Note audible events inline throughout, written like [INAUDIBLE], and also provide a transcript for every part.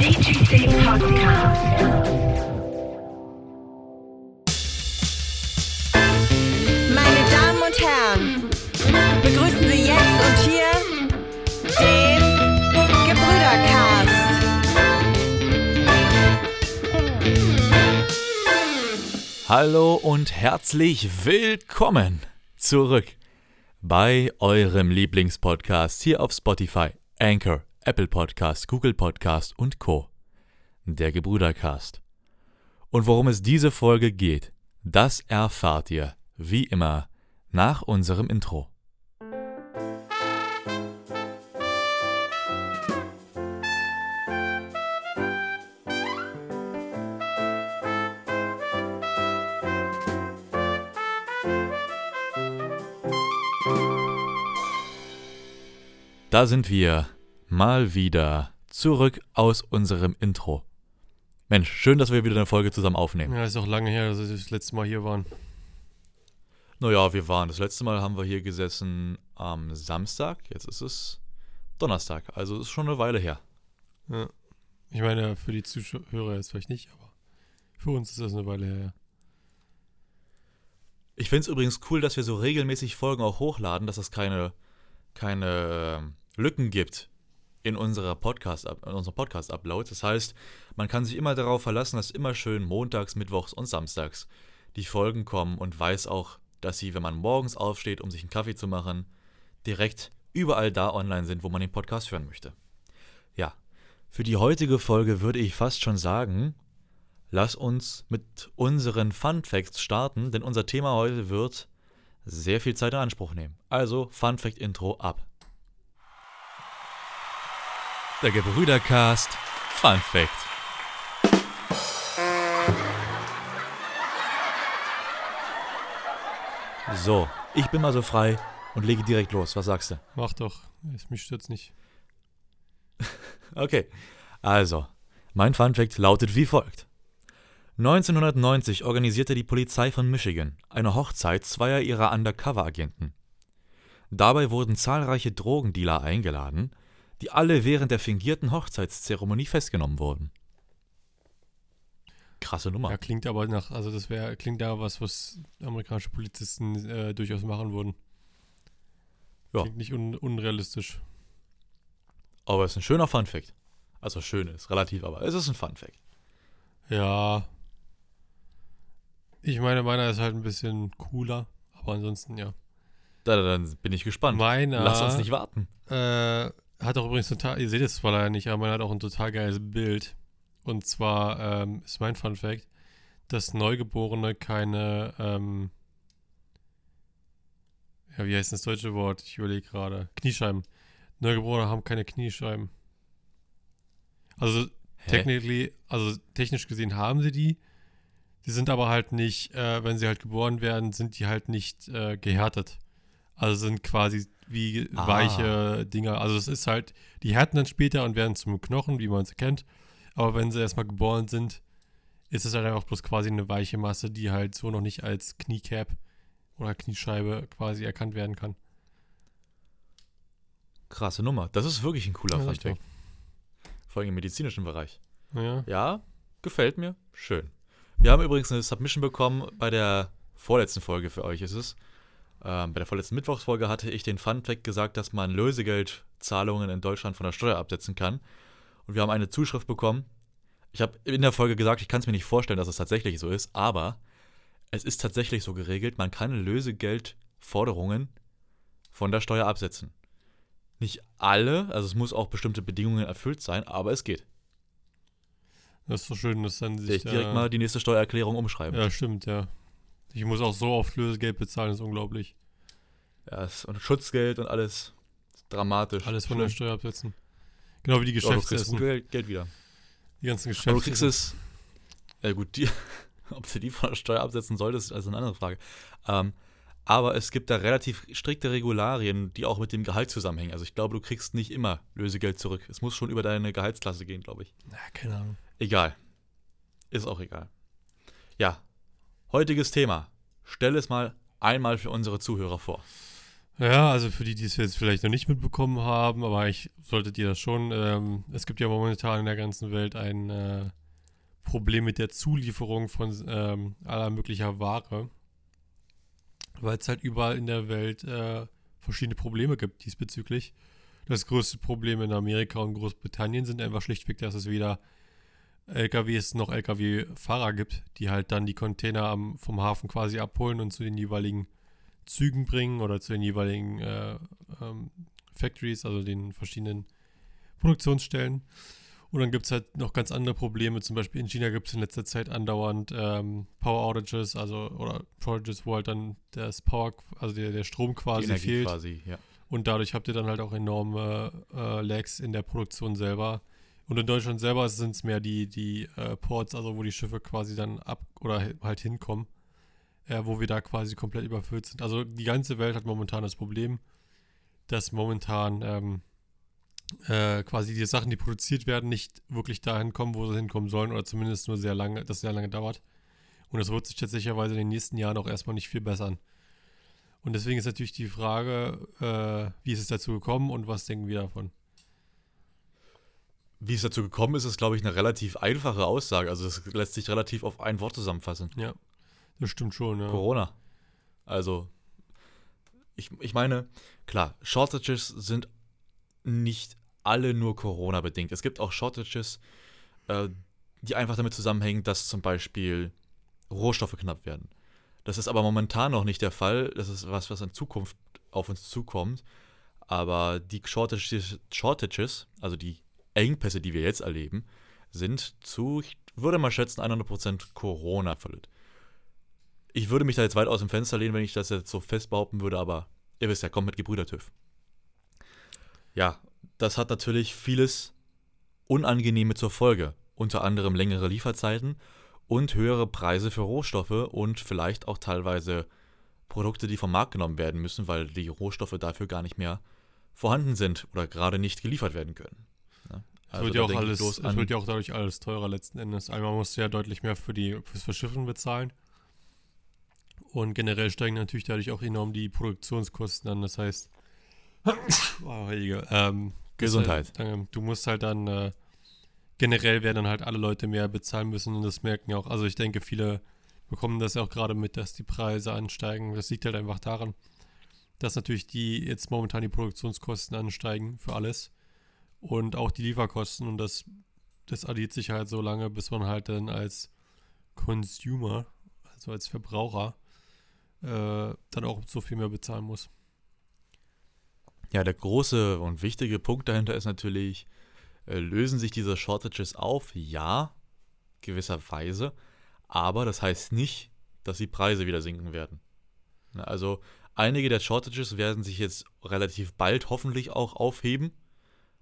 Meine Damen und Herren, begrüßen Sie jetzt und hier den Gebrüdercast. Hallo und herzlich willkommen zurück bei eurem Lieblingspodcast hier auf Spotify, Anchor, Apple Podcast, Google Podcast und Co. Der Gebrüdercast. Und worum es diese Folge geht, das erfahrt ihr, wie immer, nach unserem Intro. Da sind wir mal wieder zurück aus unserem Intro. Mensch, schön, dass wir wieder eine Folge zusammen aufnehmen. Ja, ist auch lange her, dass wir das letzte Mal hier waren. Naja, wir waren. Das letzte Mal haben wir hier gesessen am Samstag. Jetzt ist es Donnerstag. Also ist schon eine Weile her. Ja. Ich meine, für die Zuhörer jetzt vielleicht nicht, aber für uns ist das eine Weile her. Ich finde es übrigens cool, dass wir so regelmäßig Folgen auch hochladen, dass es keine, keine ähm, Lücken gibt in, unserer Podcast, in unserem Podcast-Upload. Das heißt, man kann sich immer darauf verlassen, dass immer schön montags, mittwochs und samstags die Folgen kommen und weiß auch, dass sie, wenn man morgens aufsteht, um sich einen Kaffee zu machen, direkt überall da online sind, wo man den Podcast hören möchte. Ja, für die heutige Folge würde ich fast schon sagen, lass uns mit unseren Fun Facts starten, denn unser Thema heute wird sehr viel Zeit in Anspruch nehmen. Also Fun Fact Intro ab. Der Gebrüdercast Fun Fact. So, ich bin mal so frei und lege direkt los. Was sagst du? Mach doch. Es- Mich stört's nicht. [LAUGHS] Okay, also, mein Funfact lautet wie folgt. 1990 organisierte die Polizei von Michigan eine Hochzeit zweier ihrer Undercover-Agenten. Dabei wurden zahlreiche Drogendealer eingeladen, die alle während der fingierten Hochzeitszeremonie festgenommen wurden. Krasse Nummer. Ja, klingt aber nach, also das wäre, klingt ja was, was amerikanische Polizisten äh, durchaus machen würden. Ja. Klingt nicht un unrealistisch. Aber es ist ein schöner Funfact. Also schön ist relativ, aber es ist ein Funfact. Ja. Ich meine, meiner ist halt ein bisschen cooler, aber ansonsten ja. Da, da, dann bin ich gespannt. Meiner Lass uns nicht warten. Äh, hat auch übrigens total, ihr seht es zwar leider nicht, aber man hat auch ein total geiles Bild. Und zwar ähm, ist mein Fun Fact, dass Neugeborene keine, ähm, ja, wie heißt das deutsche Wort? Ich überlege gerade. Kniescheiben. Neugeborene haben keine Kniescheiben. Also, Hä? technically, also technisch gesehen haben sie die. Die sind aber halt nicht, äh, wenn sie halt geboren werden, sind die halt nicht äh, gehärtet. Also sind quasi wie Ah. weiche Dinger. Also es ist halt, die härten dann später und werden zum Knochen, wie man es kennt. Aber wenn sie erstmal geboren sind, ist es halt einfach bloß quasi eine weiche Masse, die halt so noch nicht als Kniecap oder Kniescheibe quasi erkannt werden kann. Krasse Nummer. Das ist wirklich ein cooler Ja, Funfact. Vor allem im medizinischen Bereich. Ja. Ja, gefällt mir. Schön. Wir haben übrigens eine Submission bekommen bei der vorletzten Folge für euch ist es. Ähm, bei der vorletzten Mittwochsfolge hatte ich den Funfact gesagt, dass man Lösegeldzahlungen in Deutschland von der Steuer absetzen kann. Und wir haben eine Zuschrift bekommen. Ich habe in der Folge gesagt, ich kann es mir nicht vorstellen, dass es tatsächlich so ist, aber es ist tatsächlich so geregelt, man kann Lösegeldforderungen von der Steuer absetzen. Nicht alle, also es muss auch bestimmte Bedingungen erfüllt sein, aber es geht. Das ist so schön, dass dann sich ich direkt mal die nächste Steuererklärung umschreiben. Ja, stimmt, ja. Ich muss auch so oft Lösegeld bezahlen, das ist unglaublich. Ja, und Schutzgeld und alles. Dramatisch. Alles von der. Steuer absetzen. Genau wie die Ja, du kriegst Geschäftsessen. gut Geld, Geld wieder. die ganzen Aber Geschäfte. du kriegst es. Ja, gut, die, [LAUGHS] ob du die von der Steuer absetzen solltest, ist also eine andere Frage. Ähm, aber es gibt da relativ strikte Regularien, die auch mit dem Gehalt zusammenhängen. Also ich glaube, du kriegst nicht immer Lösegeld zurück. Es muss schon über deine Gehaltsklasse gehen, glaube ich. Na, keine Ahnung. Egal. Ist auch egal. Ja, heutiges Thema. Stell es mal einmal für unsere Zuhörer vor. Ja, also für die, die es jetzt vielleicht noch nicht mitbekommen haben, aber ich solltet ihr das schon. Ähm, es gibt ja momentan in der ganzen Welt ein äh, Problem mit der Zulieferung von ähm, aller möglicher Ware, weil es halt überall in der Welt äh, verschiedene Probleme gibt diesbezüglich. Das größte Problem in Amerika und Großbritannien sind einfach schlichtweg, dass es weder LKWs noch LKW-Fahrer gibt, die halt dann die Container am, vom Hafen quasi abholen und zu den jeweiligen Zügen bringen oder zu den jeweiligen äh, ähm, Factories, also den verschiedenen Produktionsstellen. Und dann gibt es halt noch ganz andere Probleme. Zum Beispiel in China gibt es in letzter Zeit andauernd ähm, Power Outages, also oder Outages, wo halt dann das Power, also der, der Strom quasi fehlt. quasi, ja. Und dadurch habt ihr dann halt auch enorme äh, Lags in der Produktion selber. Und in Deutschland selber sind es mehr die, die äh, Ports, also wo die Schiffe quasi dann ab oder halt hinkommen, äh, wo wir da quasi komplett überfüllt sind. Also die ganze Welt hat momentan das Problem, dass momentan ähm, äh, quasi die Sachen, die produziert werden, nicht wirklich dahin kommen, wo sie hinkommen sollen oder zumindest nur sehr lange, das sehr lange dauert. Und das wird sich tatsächlich in den nächsten Jahren auch erstmal nicht viel bessern. Und deswegen ist natürlich die Frage, äh, wie ist es dazu gekommen und was denken wir davon? Wie es dazu gekommen ist, ist, glaube ich, eine relativ einfache Aussage. Also es lässt sich relativ auf ein Wort zusammenfassen. Ja, das stimmt schon, ja. Corona. Also, ich, ich meine, klar, Shortages sind nicht alle nur Corona bedingt. Es gibt auch Shortages, äh, die einfach damit zusammenhängen, dass zum Beispiel Rohstoffe knapp werden. Das ist aber momentan noch nicht der Fall. Das ist was, was in Zukunft auf uns zukommt. Aber die Shortages, Shortages also die Engpässe, die wir jetzt erleben, sind zu, ich würde mal schätzen, 100% Corona verlöt. Ich würde mich da jetzt weit aus dem Fenster lehnen, wenn ich das jetzt so fest behaupten würde, aber ihr wisst ja, kommt mit Gebrüder TÜV. Ja, das hat natürlich vieles Unangenehme zur Folge. Unter anderem längere Lieferzeiten und höhere Preise für Rohstoffe und vielleicht auch teilweise Produkte, die vom Markt genommen werden müssen, weil die Rohstoffe dafür gar nicht mehr vorhanden sind oder gerade nicht geliefert werden können. Es also wird, ja auch alles, es wird ja auch dadurch alles teurer letzten Endes. Einmal musst du ja deutlich mehr für die, fürs Verschiffen bezahlen. Und generell steigen natürlich dadurch auch enorm die Produktionskosten an. Das heißt, [COUGHS] oh, Heilige, ähm, Gesundheit. Halt, du musst halt dann, äh, generell werden dann halt alle Leute mehr bezahlen müssen und das merken ja auch. Also ich denke, viele bekommen das ja auch gerade mit, dass die Preise ansteigen. Das liegt halt einfach daran, dass natürlich die jetzt momentan die Produktionskosten ansteigen für alles und auch die Lieferkosten und das, das addiert sich halt so lange, bis man halt dann als Consumer, also als Verbraucher, äh, dann auch so viel mehr bezahlen muss. Ja, der große und wichtige Punkt dahinter ist natürlich, äh, lösen sich diese Shortages auf? Ja, gewisserweise. Aber das heißt nicht, dass die Preise wieder sinken werden. Na, Also einige der Shortages werden sich jetzt relativ bald hoffentlich auch aufheben.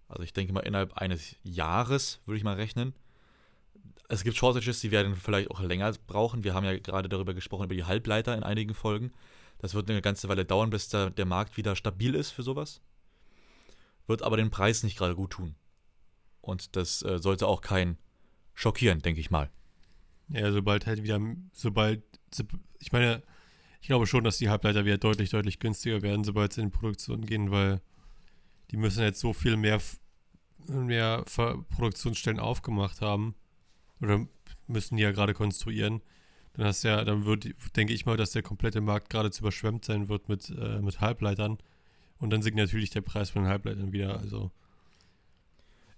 Also ich denke mal innerhalb eines Jahres würde ich mal rechnen. Es gibt Shortages, die werden vielleicht auch länger brauchen. Wir haben ja gerade darüber gesprochen, über die Halbleiter in einigen Folgen. Das wird eine ganze Weile dauern, bis der, der Markt wieder stabil ist für sowas. Wird aber den Preis nicht gerade gut tun. Und das äh, sollte auch keinen schockieren, denke ich mal. Ja, sobald halt wieder, sobald, so- ich meine, ich glaube schon, dass die Halbleiter wieder deutlich, deutlich günstiger werden, sobald sie in Produktion gehen, weil die müssen jetzt so viel mehr, mehr Produktionsstellen aufgemacht haben oder müssen die ja gerade konstruieren. Dann hast ja, dann wird, denke ich mal, dass der komplette Markt geradezu überschwemmt sein wird mit, äh, mit Halbleitern. Und dann sinkt natürlich der Preis von den Halbleitern wieder. Also,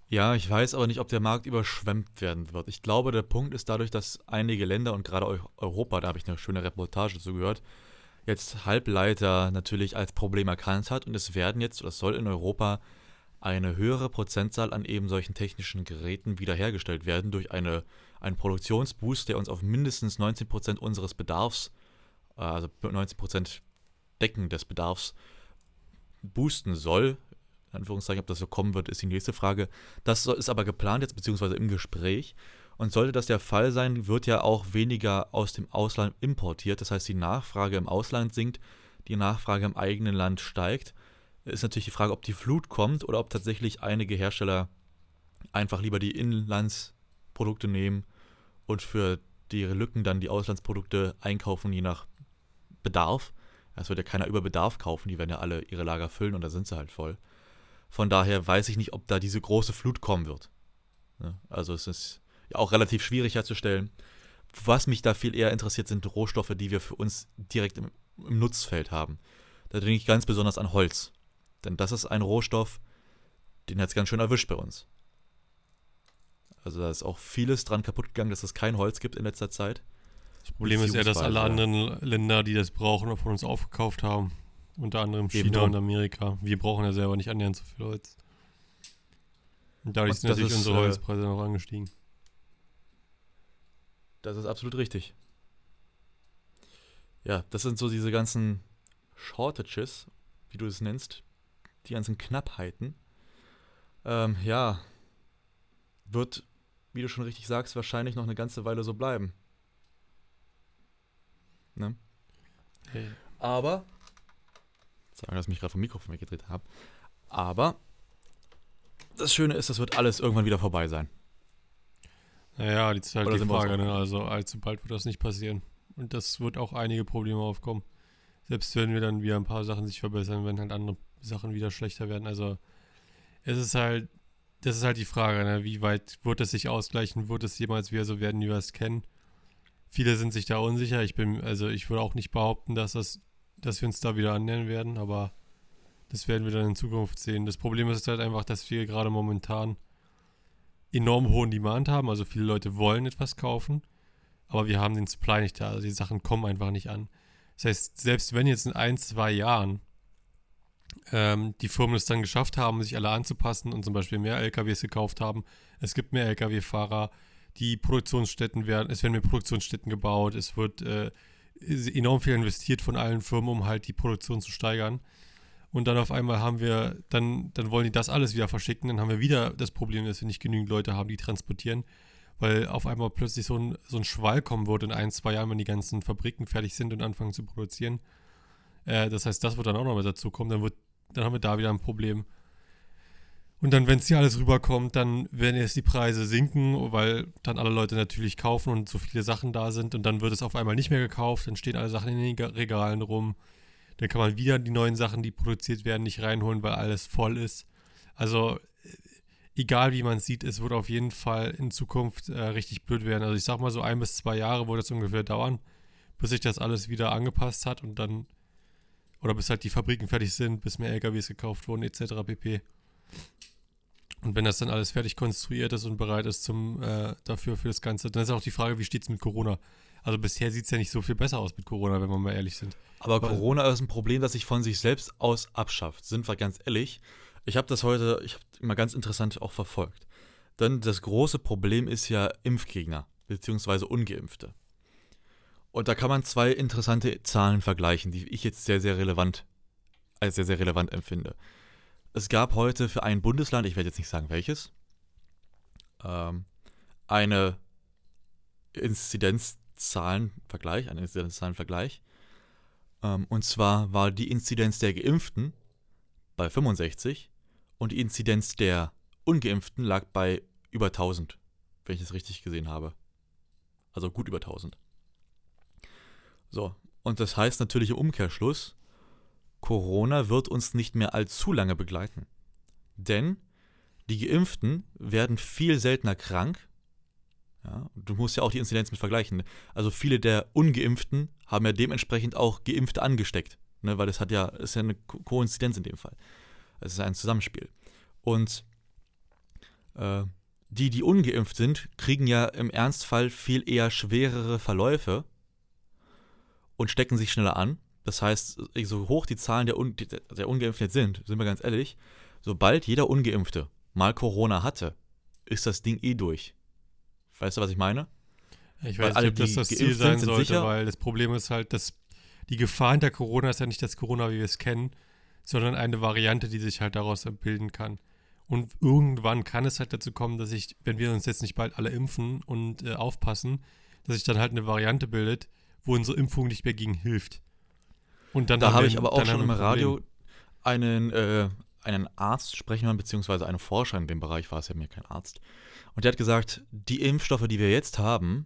Ja, ich weiß aber nicht, ob der Markt überschwemmt werden wird. Ich glaube, der Punkt ist dadurch, dass einige Länder und gerade Eu- Europa, da habe ich eine schöne Reportage zu gehört, jetzt Halbleiter natürlich als Problem erkannt hat und es werden jetzt, oder soll in Europa eine höhere Prozentzahl an eben solchen technischen Geräten wiederhergestellt werden durch eine, einen Produktionsboost, der uns auf mindestens 19% unseres Bedarfs, äh, also 19% Decken des Bedarfs boosten soll. In Anführungszeichen, ob das so kommen wird, ist die nächste Frage. Das ist aber geplant jetzt, beziehungsweise im Gespräch. Und sollte das der Fall sein, wird ja auch weniger aus dem Ausland importiert. Das heißt, die Nachfrage im Ausland sinkt, die Nachfrage im eigenen Land steigt. Ist natürlich die Frage, ob die Flut kommt oder ob tatsächlich einige Hersteller einfach lieber die Inlandsprodukte nehmen und für die Lücken dann die Auslandsprodukte einkaufen, je nach Bedarf. Es wird ja keiner über Bedarf kaufen, die werden ja alle ihre Lager füllen und da sind sie halt voll. Von daher weiß ich nicht, ob da diese große Flut kommen wird. Ne? Also es ist ja auch relativ schwierig herzustellen. Was mich da viel eher interessiert, sind Rohstoffe, die wir für uns direkt im, im Nutzfeld haben. Da denke ich ganz besonders an Holz. Denn das ist ein Rohstoff, den hat es ganz schön erwischt bei uns. Also da ist auch vieles dran kaputt gegangen, dass es kein Holz gibt in letzter Zeit. Das Problem ist ja, dass alle anderen Länder, die das brauchen, von uns aufgekauft haben. Unter anderem Eben China drum. und Amerika. Wir brauchen ja selber nicht annähernd so viel Holz. Und dadurch Und sind natürlich ist, unsere äh, Holzpreise noch angestiegen. Das ist absolut richtig. Ja, das sind so diese ganzen Shortages, wie du es nennst, die ganzen Knappheiten. Ähm, ja, wird, wie du schon richtig sagst, wahrscheinlich noch eine ganze Weile so bleiben. Ne? Hey. Aber, sagen, dass ich mich gerade vom Mikrofon weggedreht habe, aber das Schöne ist, das wird alles irgendwann wieder vorbei sein. Naja, jetzt ist halt Oder die Frage, ne? Also allzu bald wird das nicht passieren. Und das wird auch einige Probleme aufkommen. Selbst wenn wir dann wieder ein paar Sachen sich verbessern, wenn halt andere Sachen wieder schlechter werden. Also es ist halt, das ist halt die Frage, ne? Wie weit wird es sich ausgleichen? Wird es jemals wieder so werden, wie wir es kennen? Viele sind sich da unsicher. Ich bin, also ich würde auch nicht behaupten, dass das, dass wir uns da wieder annähern werden, aber das werden wir dann in Zukunft sehen. Das Problem ist halt einfach, dass wir gerade momentan enorm hohen Demand haben. Also viele Leute wollen etwas kaufen, aber wir haben den Supply nicht da. Also die Sachen kommen einfach nicht an. Das heißt, selbst wenn jetzt in ein, zwei Jahren ähm, die Firmen es dann geschafft haben, sich alle anzupassen und zum Beispiel mehr LKWs gekauft haben, es gibt mehr LKW-Fahrer, die Produktionsstätten werden, es werden mehr Produktionsstätten gebaut, es wird äh, enorm viel investiert von allen Firmen, um halt die Produktion zu steigern. Und dann auf einmal haben wir, dann, dann wollen die das alles wieder verschicken. Dann haben wir wieder das Problem, dass wir nicht genügend Leute haben, die transportieren. Weil auf einmal plötzlich so ein, so ein Schwall kommen wird in ein, zwei Jahren, wenn die ganzen Fabriken fertig sind und anfangen zu produzieren. Äh, das heißt, das wird dann auch noch mal dazu kommen. Dann, wird, dann haben wir da wieder ein Problem. Und dann, wenn es hier alles rüberkommt, dann werden jetzt die Preise sinken, weil dann alle Leute natürlich kaufen und so viele Sachen da sind. Und dann wird es auf einmal nicht mehr gekauft. Dann stehen alle Sachen in den Ga- Regalen rum. Dann kann man wieder die neuen Sachen, die produziert werden, nicht reinholen, weil alles voll ist. Also, äh, egal wie man es sieht, es wird auf jeden Fall in Zukunft äh, richtig blöd werden. Also, ich sag mal so ein bis zwei Jahre wird es ungefähr dauern, bis sich das alles wieder angepasst hat und dann, oder bis halt die Fabriken fertig sind, bis mehr LKWs gekauft wurden, etc. pp. Und wenn das dann alles fertig konstruiert ist und bereit ist zum, äh, dafür, für das Ganze, dann ist auch die Frage, wie steht es mit Corona? Also bisher sieht es ja nicht so viel besser aus mit Corona, wenn wir mal ehrlich sind. Aber Weil- Corona ist ein Problem, das sich von sich selbst aus abschafft. Sind wir ganz ehrlich. Ich habe das heute, ich habe immer ganz interessant auch verfolgt. Denn das große Problem ist ja Impfgegner, beziehungsweise Ungeimpfte. Und da kann man zwei interessante Zahlen vergleichen, die ich jetzt sehr, sehr relevant, als sehr, sehr relevant empfinde. Es gab heute für ein Bundesland, ich werde jetzt nicht sagen welches, ähm, eine Inzidenzzahlenvergleich, einen Inzidenzzahlenvergleich. Ähm, und zwar war die Inzidenz der Geimpften bei 65 und die Inzidenz der Ungeimpften lag bei über 1000, wenn ich es richtig gesehen habe. Also gut über 1000. So, und das heißt natürlich im Umkehrschluss, Corona wird uns nicht mehr allzu lange begleiten. Denn die Geimpften werden viel seltener krank. Ja, du musst ja auch die Inzidenz mit vergleichen. Also viele der Ungeimpften haben ja dementsprechend auch Geimpfte angesteckt. Ne, weil das hat ja, ist ja eine Ko Koinzidenz in dem Fall. Es ist ein Zusammenspiel. Und äh, die, die ungeimpft sind, kriegen ja im Ernstfall viel eher schwerere Verläufe und stecken sich schneller an. Das heißt, so hoch die Zahlen der, Un der Ungeimpften jetzt sind, sind wir ganz ehrlich, sobald jeder Ungeimpfte mal Corona hatte, ist das Ding eh durch. Weißt du, was ich meine? Ich Weil weiß alle, nicht, ob das das Ziel sein sollte, sicher. weil das Problem ist halt, dass die Gefahr hinter Corona ist ja nicht das Corona, wie wir es kennen, sondern eine Variante, die sich halt daraus bilden kann. Und irgendwann kann es halt dazu kommen, dass sich, wenn wir uns jetzt nicht bald alle impfen und äh, aufpassen, dass sich dann halt eine Variante bildet, wo unsere Impfung nicht mehr gegen hilft. Und dann Da habe ich aber auch schon im ein Radio einen, äh, einen Arzt sprechen hören, beziehungsweise einen Forscher in dem Bereich war es ja mir kein Arzt. Und der hat gesagt, die Impfstoffe, die wir jetzt haben,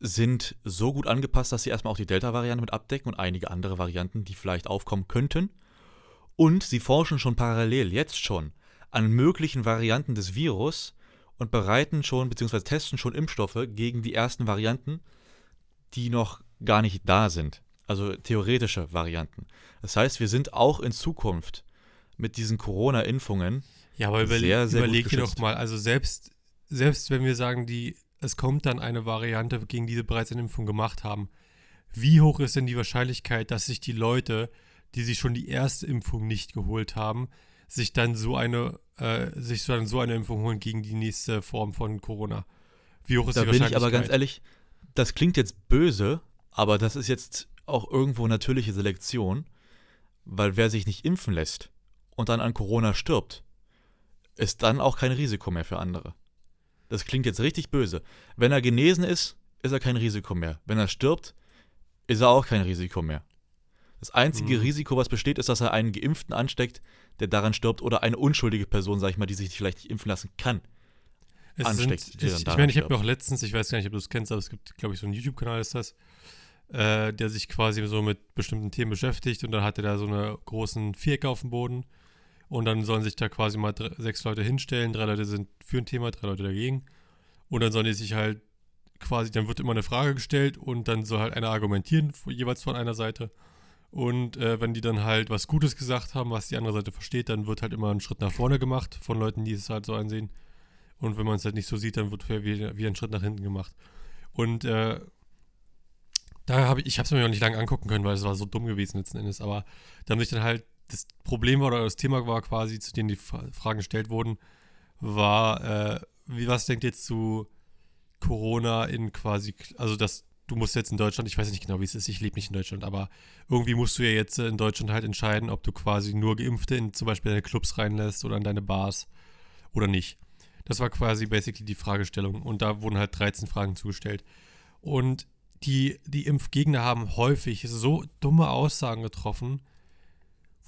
sind so gut angepasst, dass sie erstmal auch die Delta-Variante mit abdecken und einige andere Varianten, die vielleicht aufkommen könnten. Und sie forschen schon parallel, jetzt schon, an möglichen Varianten des Virus und bereiten schon bzw. testen schon Impfstoffe gegen die ersten Varianten, die noch gar nicht da sind. Also theoretische Varianten. Das heißt, wir sind auch in Zukunft mit diesen Corona-Impfungen Ja, aber überle Sehr, sehr überleg dir doch mal, also selbst, selbst wenn wir sagen, die, es kommt dann eine Variante, gegen die sie bereits eine Impfung gemacht haben, wie hoch ist denn die Wahrscheinlichkeit, dass sich die Leute, die sich schon die erste Impfung nicht geholt haben, sich dann so eine, äh, sich dann so eine Impfung holen gegen die nächste Form von Corona? Wie hoch ist Da die bin ich Wahrscheinlichkeit? aber ganz ehrlich, das klingt jetzt böse, aber das ist jetzt auch irgendwo natürliche Selektion, weil wer sich nicht impfen lässt und dann an Corona stirbt, ist dann auch kein Risiko mehr für andere. Das klingt jetzt richtig böse. Wenn er genesen ist, ist er kein Risiko mehr. Wenn er stirbt, ist er auch kein Risiko mehr. Das einzige Mhm. Risiko, was besteht, ist, dass er einen Geimpften ansteckt, der daran stirbt, oder eine unschuldige Person, sag ich mal, die sich vielleicht nicht impfen lassen kann. Es ansteckt, sind, ich ich meine, ich habe mir auch letztens, ich weiß gar nicht, ob du es kennst, aber es gibt, glaube ich, so einen YouTube-Kanal ist das, äh, der sich quasi so mit bestimmten Themen beschäftigt und dann hat er da so eine großen Vierecke auf dem Boden und dann sollen sich da quasi mal drei, sechs Leute hinstellen, drei Leute sind für ein Thema, drei Leute dagegen und dann sollen die sich halt quasi, dann wird immer eine Frage gestellt und dann soll halt einer argumentieren, jeweils von einer Seite und äh, wenn die dann halt was Gutes gesagt haben, was die andere Seite versteht, dann wird halt immer ein Schritt nach vorne gemacht von Leuten, die es halt so einsehen. Und wenn man es halt nicht so sieht, dann wird wieder, wieder ein Schritt nach hinten gemacht. Und äh, da habe ich, ich habe es mir noch nicht lange angucken können, weil es war so dumm gewesen letzten Endes. Aber da haben sich dann halt, das Problem war oder das Thema war quasi, zu denen die Fra- Fragen gestellt wurden, war, äh, wie was denkt ihr zu Corona in quasi, also das, du musst jetzt in Deutschland, ich weiß nicht genau, wie es ist, ich lebe nicht in Deutschland, aber irgendwie musst du ja jetzt äh, in Deutschland halt entscheiden, ob du quasi nur Geimpfte in zum Beispiel deine Clubs reinlässt oder in deine Bars oder nicht. Das war quasi basically die Fragestellung. Und da wurden halt 13 Fragen zugestellt. Und die, die Impfgegner haben häufig so dumme Aussagen getroffen,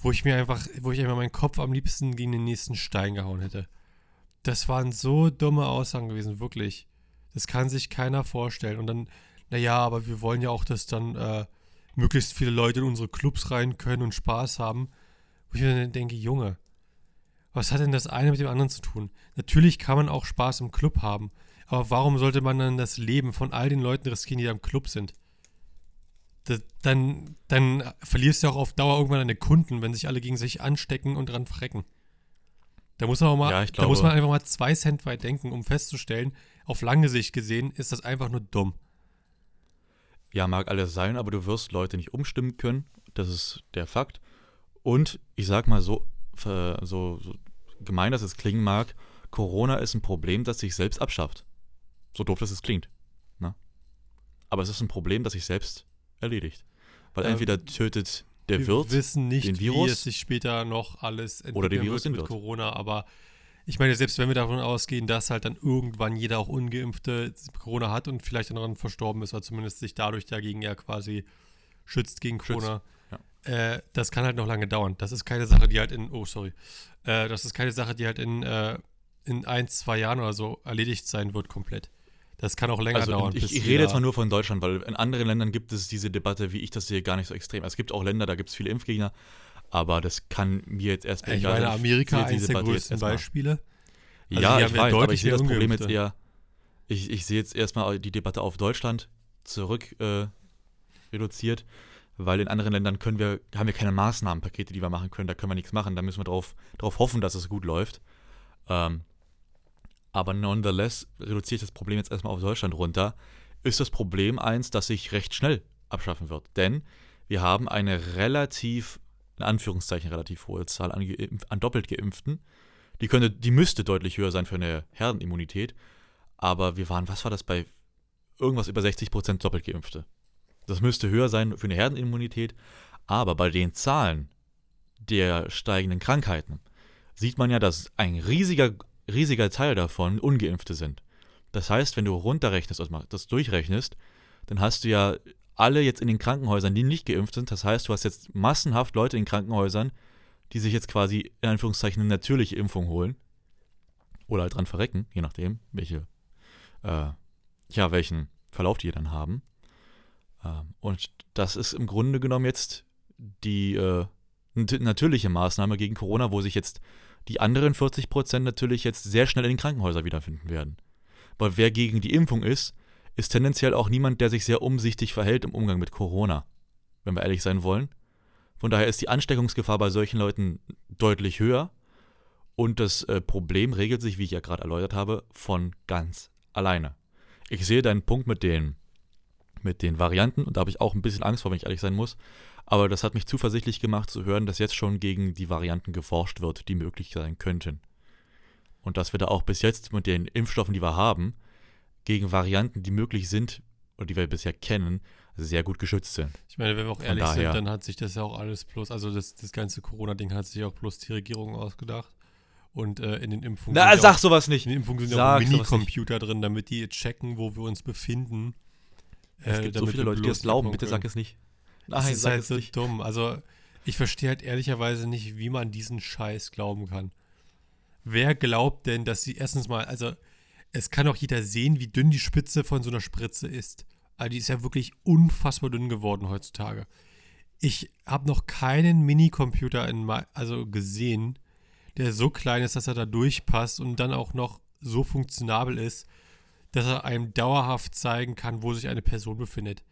wo ich mir einfach, wo ich einfach meinen Kopf am liebsten gegen den nächsten Stein gehauen hätte. Das waren so dumme Aussagen gewesen, wirklich. Das kann sich keiner vorstellen. Und dann, naja, aber wir wollen ja auch, dass dann äh, möglichst viele Leute in unsere Clubs rein können und Spaß haben. Wo ich mir dann denke, Junge, was hat denn das eine mit dem anderen zu tun? Natürlich kann man auch Spaß im Club haben, aber warum sollte man dann das Leben von all den Leuten riskieren, die da im Club sind? Das, dann, dann verlierst du auch auf Dauer irgendwann deine Kunden, wenn sich alle gegen sich anstecken und dran frecken. Da muss man auch mal, Ja, da muss man einfach mal zwei Cent weit denken, um festzustellen, auf lange Sicht gesehen ist das einfach nur dumm. Ja, mag alles sein, aber du wirst Leute nicht umstimmen können. Das ist der Fakt. Und ich sag mal so, so, so gemein, dass es klingen mag, Corona ist ein Problem, das sich selbst abschafft. So doof, dass es klingt. Ne? Aber es ist ein Problem, das sich selbst erledigt. Weil Ähm, entweder tötet der wir Wirt wissen nicht, den wie Virus es sich später noch alles entwickeln oder der Virus wird den mit Wirt. Corona, aber ich meine, selbst wenn wir davon ausgehen, dass halt dann irgendwann jeder auch Ungeimpfte Corona hat und vielleicht dann daran verstorben ist, oder zumindest sich dadurch dagegen ja quasi schützt gegen Schützt, Corona, ja. äh, das kann halt noch lange dauern. Das ist keine Sache, die halt in, oh sorry, äh, das ist keine Sache, die halt in, äh, in ein, zwei Jahren oder so erledigt sein wird komplett. Das kann auch länger Also dauern. ich, bis ich rede jetzt mal nur von Deutschland, weil in anderen Ländern gibt es diese Debatte, wie ich das sehe, gar nicht so extrem. Es gibt auch Länder, da gibt es viele Impfgegner, aber das kann mir jetzt erstmal Ich egal meine, sein. Amerika, sehe eins diese der größten Beispiele. Also ja, ich weiß, aber deutlich ich sehe das Problem jetzt eher, ich, ich sehe jetzt erstmal die Debatte auf Deutschland zurück äh, reduziert, weil in anderen Ländern können wir, haben wir keine Maßnahmenpakete, die wir machen können, da können wir nichts machen, da müssen wir drauf, drauf hoffen, dass es gut läuft. Ähm, aber nonetheless reduziere ich das Problem jetzt erstmal auf Deutschland runter, ist das Problem eins, das sich recht schnell abschaffen wird. Denn wir haben eine relativ, in Anführungszeichen relativ hohe Zahl an, Geimpf- an doppelt Geimpften. Die, könnte, die müsste deutlich höher sein für eine Herdenimmunität. Aber wir waren, was war das bei irgendwas über 60% doppelt Geimpfte? Das müsste höher sein für eine Herdenimmunität. Aber bei den Zahlen der steigenden Krankheiten sieht man ja, dass ein riesiger, riesiger Teil davon Ungeimpfte sind. Das heißt, wenn du runterrechnest, also das durchrechnest, dann hast du ja alle jetzt in den Krankenhäusern, die nicht geimpft sind. Das heißt, du hast jetzt massenhaft Leute in Krankenhäusern, die sich jetzt quasi in Anführungszeichen eine natürliche Impfung holen. Oder halt dran verrecken, je nachdem, welche, äh, ja, welchen Verlauf die dann haben. Ähm, und das ist im Grunde genommen jetzt die äh, nat- natürliche Maßnahme gegen Corona, wo sich jetzt die anderen 40 Prozent natürlich jetzt sehr schnell in den Krankenhäusern wiederfinden werden. Weil wer gegen die Impfung ist, ist tendenziell auch niemand, der sich sehr umsichtig verhält im Umgang mit Corona, wenn wir ehrlich sein wollen. Von daher ist die Ansteckungsgefahr bei solchen Leuten deutlich höher und das äh, Problem regelt sich, wie ich ja gerade erläutert habe, von ganz alleine. Ich sehe deinen Punkt mit den, mit den Varianten und da habe ich auch ein bisschen Angst vor, wenn ich ehrlich sein muss. Aber das hat mich zuversichtlich gemacht zu hören, dass jetzt schon gegen die Varianten geforscht wird, die möglich sein könnten. Und dass wir da auch bis jetzt mit den Impfstoffen, die wir haben, gegen Varianten, die möglich sind oder die wir bisher kennen, sehr gut geschützt sind. Ich meine, wenn wir auch Von ehrlich daher- sind, dann hat sich das ja auch alles bloß, also das, das ganze Corona-Ding hat sich auch bloß die Regierung ausgedacht. Und äh, in den Impfungen Na, sag auch, sowas nicht. in den Impfungen sind ja auch. Minicomputer drin, damit die checken, wo wir uns befinden. Es Äh, gibt so viele Leute, die das glauben. Bitte sag es nicht. Das Nein, ist sag halt so nicht. dumm. Also, ich verstehe halt ehrlicherweise nicht, wie man diesen Scheiß glauben kann. Wer glaubt denn, dass sie erstens mal, also, es kann auch jeder sehen, wie dünn die Spitze von so einer Spritze ist. Also, die ist ja wirklich unfassbar dünn geworden heutzutage. Ich habe noch keinen Minicomputer in also gesehen, der so klein ist, dass er da durchpasst und dann auch noch so funktionabel ist, dass er einem dauerhaft zeigen kann, wo sich eine Person befindet.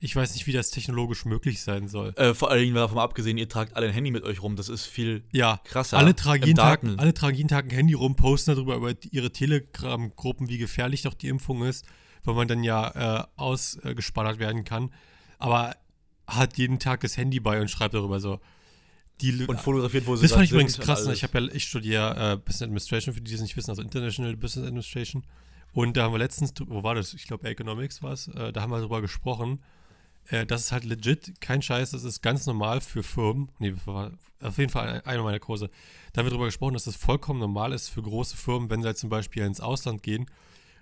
Ich weiß nicht, wie das technologisch möglich sein soll. Äh, vor allen Dingen davon abgesehen, ihr tragt alle ein Handy mit euch rum. Das ist viel Ja, krasser. alle tragen, jeden Tag, alle tragen jeden Tag ein Handy rum, posten darüber über ihre Telegram-Gruppen, wie gefährlich doch die Impfung ist, weil man dann ja äh, ausgespannert werden kann. Aber hat jeden Tag das Handy bei und schreibt darüber so. Die, und fotografiert, wo sie das fand ich übrigens krass. ne? Ich ja, ich studiere äh, Business Administration, für die, die es nicht wissen, also International Business Administration. Und da haben wir letztens, wo war das? Ich glaube, Economics war es. Äh, da haben wir darüber gesprochen. Äh, das ist halt legit kein Scheiß. Das ist ganz normal für Firmen. Nee, auf jeden Fall einer meiner Kurse. Da haben wir darüber gesprochen, dass das vollkommen normal ist für große Firmen, wenn sie halt zum Beispiel ins Ausland gehen,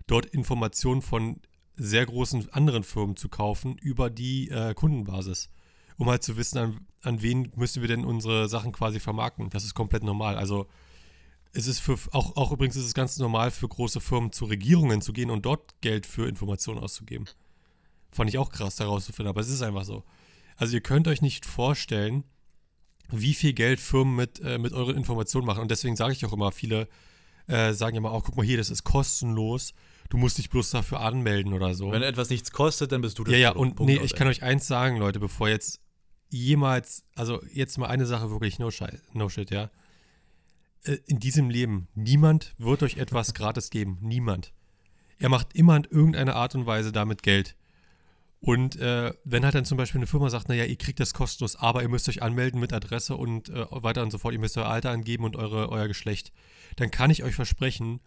dort Informationen von sehr großen anderen Firmen zu kaufen über die äh, Kundenbasis um halt zu wissen, an, an wen müssen wir denn unsere Sachen quasi vermarkten. Das ist komplett normal. Also es ist für, auch, auch übrigens ist es ganz normal für große Firmen zu Regierungen zu gehen und dort Geld für Informationen auszugeben. Fand ich auch krass herauszufinden, aber es ist einfach so. Also ihr könnt euch nicht vorstellen, wie viel Geld Firmen mit, äh, mit euren Informationen machen. Und deswegen sage ich auch immer, viele äh, sagen immer, oh, guck mal hier, das ist kostenlos. Du musst dich bloß dafür anmelden oder so. Wenn etwas nichts kostet, dann bist du das Ja, ja, und Punkt nee, ich kann euch eins sagen, Leute, bevor jetzt jemals, also jetzt mal eine Sache wirklich no, Schei- no shit, ja. Äh, In diesem Leben, niemand wird euch etwas [LAUGHS] gratis geben. Niemand. Er macht immer in irgendeiner Art und Weise damit Geld. Und äh, wenn halt dann zum Beispiel eine Firma sagt, naja, ihr kriegt das kostenlos, aber ihr müsst euch anmelden mit Adresse und äh, weiter und so fort, ihr müsst euer Alter angeben und eure, euer Geschlecht, dann kann ich euch versprechen,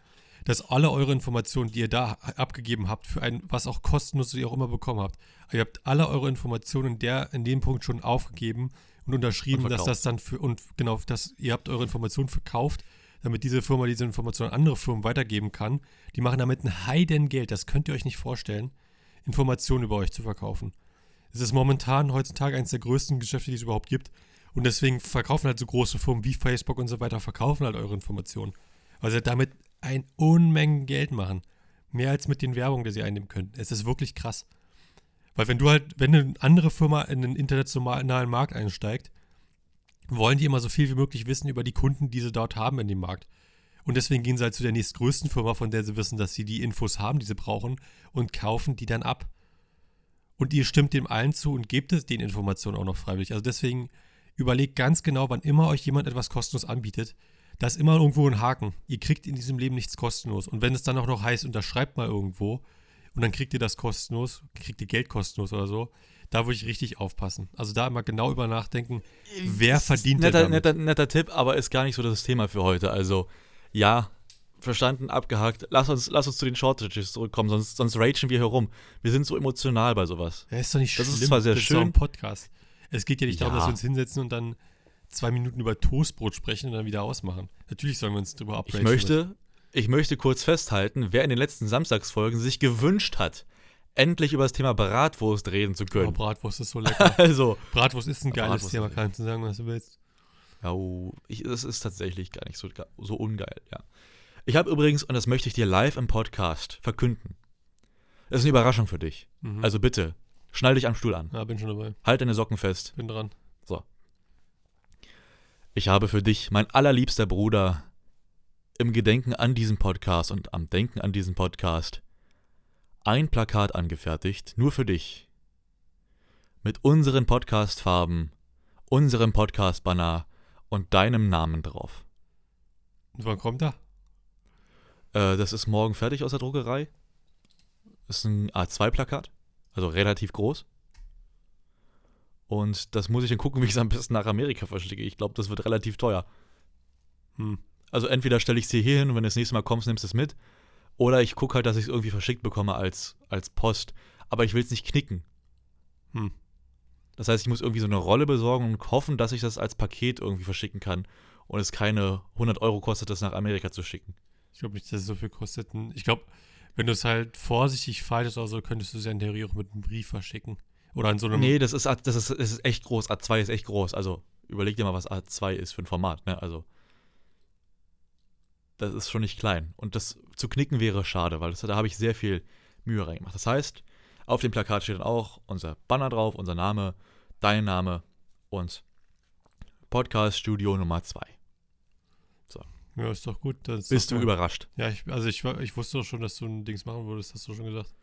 dass alle eure Informationen, die ihr da abgegeben habt, für ein, was auch kostenlos ihr auch immer bekommen habt, ihr habt alle eure Informationen in, der, in dem Punkt schon aufgegeben und unterschrieben, Und dass das dann für, und genau, dass ihr habt eure Informationen verkauft, damit diese Firma diese Informationen an andere Firmen weitergeben kann. Die machen damit ein Heidengeld, das könnt ihr euch nicht vorstellen, Informationen über euch zu verkaufen. Es ist momentan heutzutage eines der größten Geschäfte, die es überhaupt gibt. Und deswegen verkaufen halt so große Firmen wie Facebook und so weiter, verkaufen halt eure Informationen. Weil sie damit ein Unmengen Geld machen. Mehr als mit den Werbungen, die sie einnehmen können. Es ist wirklich krass. Weil wenn du halt, wenn eine andere Firma in den internationalen Markt einsteigt, wollen die immer so viel wie möglich wissen über die Kunden, die sie dort haben in dem Markt. Und deswegen gehen sie halt zu der nächstgrößten Firma, von der sie wissen, dass sie die Infos haben, die sie brauchen, und kaufen die dann ab. Und ihr stimmt dem allen zu und gebt es den Informationen auch noch freiwillig. Also deswegen überlegt ganz genau, wann immer euch jemand etwas kostenlos anbietet, da ist immer irgendwo ein Haken. Ihr kriegt in diesem Leben nichts kostenlos. Und wenn es dann auch noch heißt, unterschreibt mal irgendwo und dann kriegt ihr das kostenlos, kriegt ihr Geld kostenlos oder so, da würde ich richtig aufpassen. Also da immer genau über nachdenken, wer verdient netter, damit? netter, netter Tipp, aber ist gar nicht so das Thema für heute. Also, ja, verstanden, abgehakt. Lass uns, lass uns zu den Shortages zurückkommen, sonst, sonst ragen wir herum. Wir sind so emotional bei sowas. Ja, ist doch nicht Das schlimm. ist zwar sehr das ist schön. ein Podcast. Es geht ja nicht darum, Ja. dass wir uns hinsetzen und dann zwei Minuten über Toastbrot sprechen und dann wieder ausmachen. Natürlich sollen wir uns drüber Ich abragen. möchte, ich möchte kurz festhalten, wer in den letzten Samstagsfolgen sich gewünscht hat, endlich über das Thema Bratwurst reden zu Oh, können. Bratwurst ist so [LAUGHS] lecker. Also, Bratwurst ist ein geiles Bratwurst Thema, ist- kannst du sagen, was du willst. Ja, oh, ich, das ist tatsächlich gar nicht so, so ungeil, ja. Ich habe übrigens, und das möchte ich dir live im Podcast verkünden, Es ist eine Überraschung für dich. Mhm. Also bitte, schnall dich am Stuhl an. ja, bin schon dabei. Halt deine Socken fest. Bin dran. Ich habe für dich, mein allerliebster Bruder, im Gedenken an diesen Podcast und am Denken an diesen Podcast ein Plakat angefertigt, nur für dich. Mit unseren Podcast-Farben, unserem Podcast-Banner und deinem Namen drauf. Und wann kommt er? Äh, das ist morgen fertig aus der Druckerei. Das ist ein A2-Plakat, also relativ groß. Und das muss ich dann gucken, wie ich es am besten nach Amerika verschicke. Ich glaube, das wird relativ teuer. Hm. Also entweder stelle ich es hier hin und wenn du das nächste Mal kommst, nimmst du es mit. Oder ich gucke halt, dass ich es irgendwie verschickt bekomme als, als Post. Aber ich will es nicht knicken. Hm. Das heißt, ich muss irgendwie so eine Rolle besorgen und hoffen, dass ich das als Paket irgendwie verschicken kann. Und es keine 100 Euro kostet, das nach Amerika zu schicken. Ich glaube nicht, dass es so viel kostet. Ich glaube, wenn du es halt vorsichtig faltest oder so, könntest du es ja in Theorie auch mit einem Brief verschicken. Oder in so einem. Nee, das ist, das ist, das ist echt groß. A2 ist echt groß. Also überleg dir mal, was A2 ist für ein Format. Ne? Also das ist schon nicht klein. Und das zu knicken wäre schade, weil das, da habe ich sehr viel Mühe reingemacht. Das heißt, auf dem Plakat steht dann auch unser Banner drauf, unser Name, dein Name und Podcast Studio Nummer 2. Ja, ist doch gut. Bist doch du überrascht? Ja, ich, also ich, ich wusste doch schon, dass du ein Dings machen würdest, hast du schon gesagt.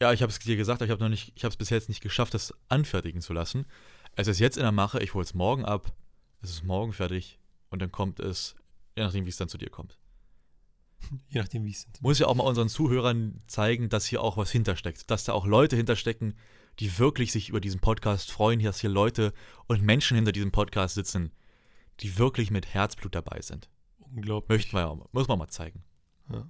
Ja, ich habe es dir gesagt, aber ich habe noch nicht, ich habe es bis jetzt nicht geschafft, das anfertigen zu lassen. Es ist jetzt in der Mache, ich hole es morgen ab, es ist morgen fertig und dann kommt es, je nachdem, wie es dann zu dir kommt. [LAUGHS] Je nachdem, wie es sind. Muss ja auch mal unseren Zuhörern zeigen, dass hier auch was hintersteckt, dass da auch Leute hinterstecken, die wirklich sich über diesen Podcast freuen, dass hier Leute und Menschen hinter diesem Podcast sitzen, die wirklich mit Herzblut dabei sind. Unglaublich. Möchten wir ja auch, mal- muss man mal zeigen. Ja.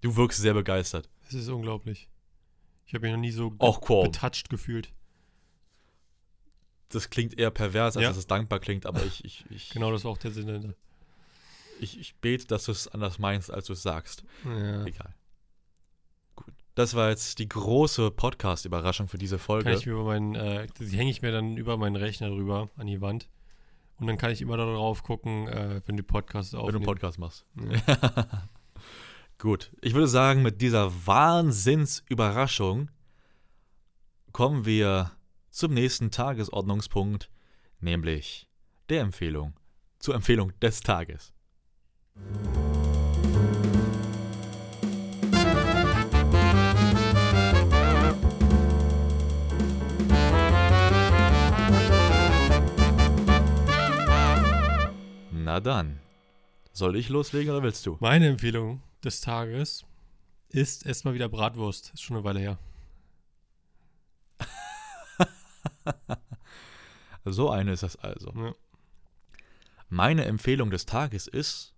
Du wirkst sehr begeistert. Es ist unglaublich. Ich habe mich noch nie so Auch betouched gefühlt. Das klingt eher pervers, als Ja. dass es dankbar klingt, aber ich, ich, ich, Genau, das war auch der Sinn. Ich, ich bete, dass du es anders meinst, als du es sagst. Ja. Egal. Gut. Das war jetzt die große Podcast-Überraschung für diese Folge. Kann ich mir über meinen, äh, die hänge ich mir dann über meinen Rechner drüber an die Wand. Und dann kann ich immer darauf gucken, äh, wenn die Podcasts wenn du einen Podcast machst. Ja. [LAUGHS] Gut. Ich würde sagen, mit dieser Wahnsinnsüberraschung kommen wir zum nächsten Tagesordnungspunkt, nämlich der Empfehlung. Zur Empfehlung des Tages. Na dann. Soll ich loslegen oder willst du? Meine Empfehlung des Tages ist erstmal wieder Bratwurst. Ist schon eine Weile her. [LAUGHS] So eine ist das also. Ja. Meine Empfehlung des Tages ist,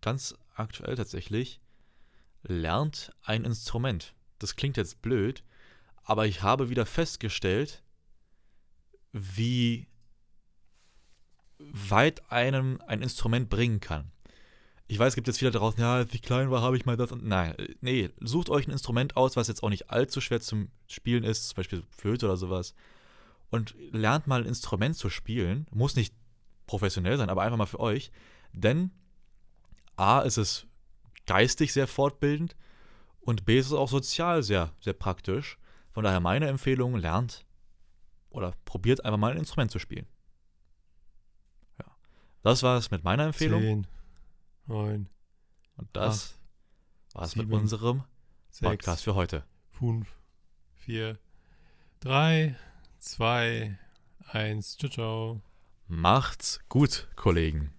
ganz aktuell tatsächlich, lernt ein Instrument. Das klingt jetzt blöd, aber ich habe wieder festgestellt, wie weit einem ein Instrument bringen kann. Ich weiß, es gibt jetzt viele draußen, ja, als ich klein war, habe ich mal das und. Nein, äh, nee, sucht euch ein Instrument aus, was jetzt auch nicht allzu schwer zum Spielen ist, zum Beispiel Flöte oder sowas. Und lernt mal ein Instrument zu spielen. Muss nicht professionell sein, aber einfach mal für euch. Denn A ist es geistig sehr fortbildend und B ist es auch sozial sehr, sehr praktisch. Von daher meine Empfehlung, lernt oder probiert einfach mal ein Instrument zu spielen. Ja. Das war es mit meiner Empfehlung. Zehn, neun, Und das war es mit unserem sechs, Podcast für heute. fünf, vier, drei, zwei, eins. Ciao, ciao. Macht's gut, Kollegen.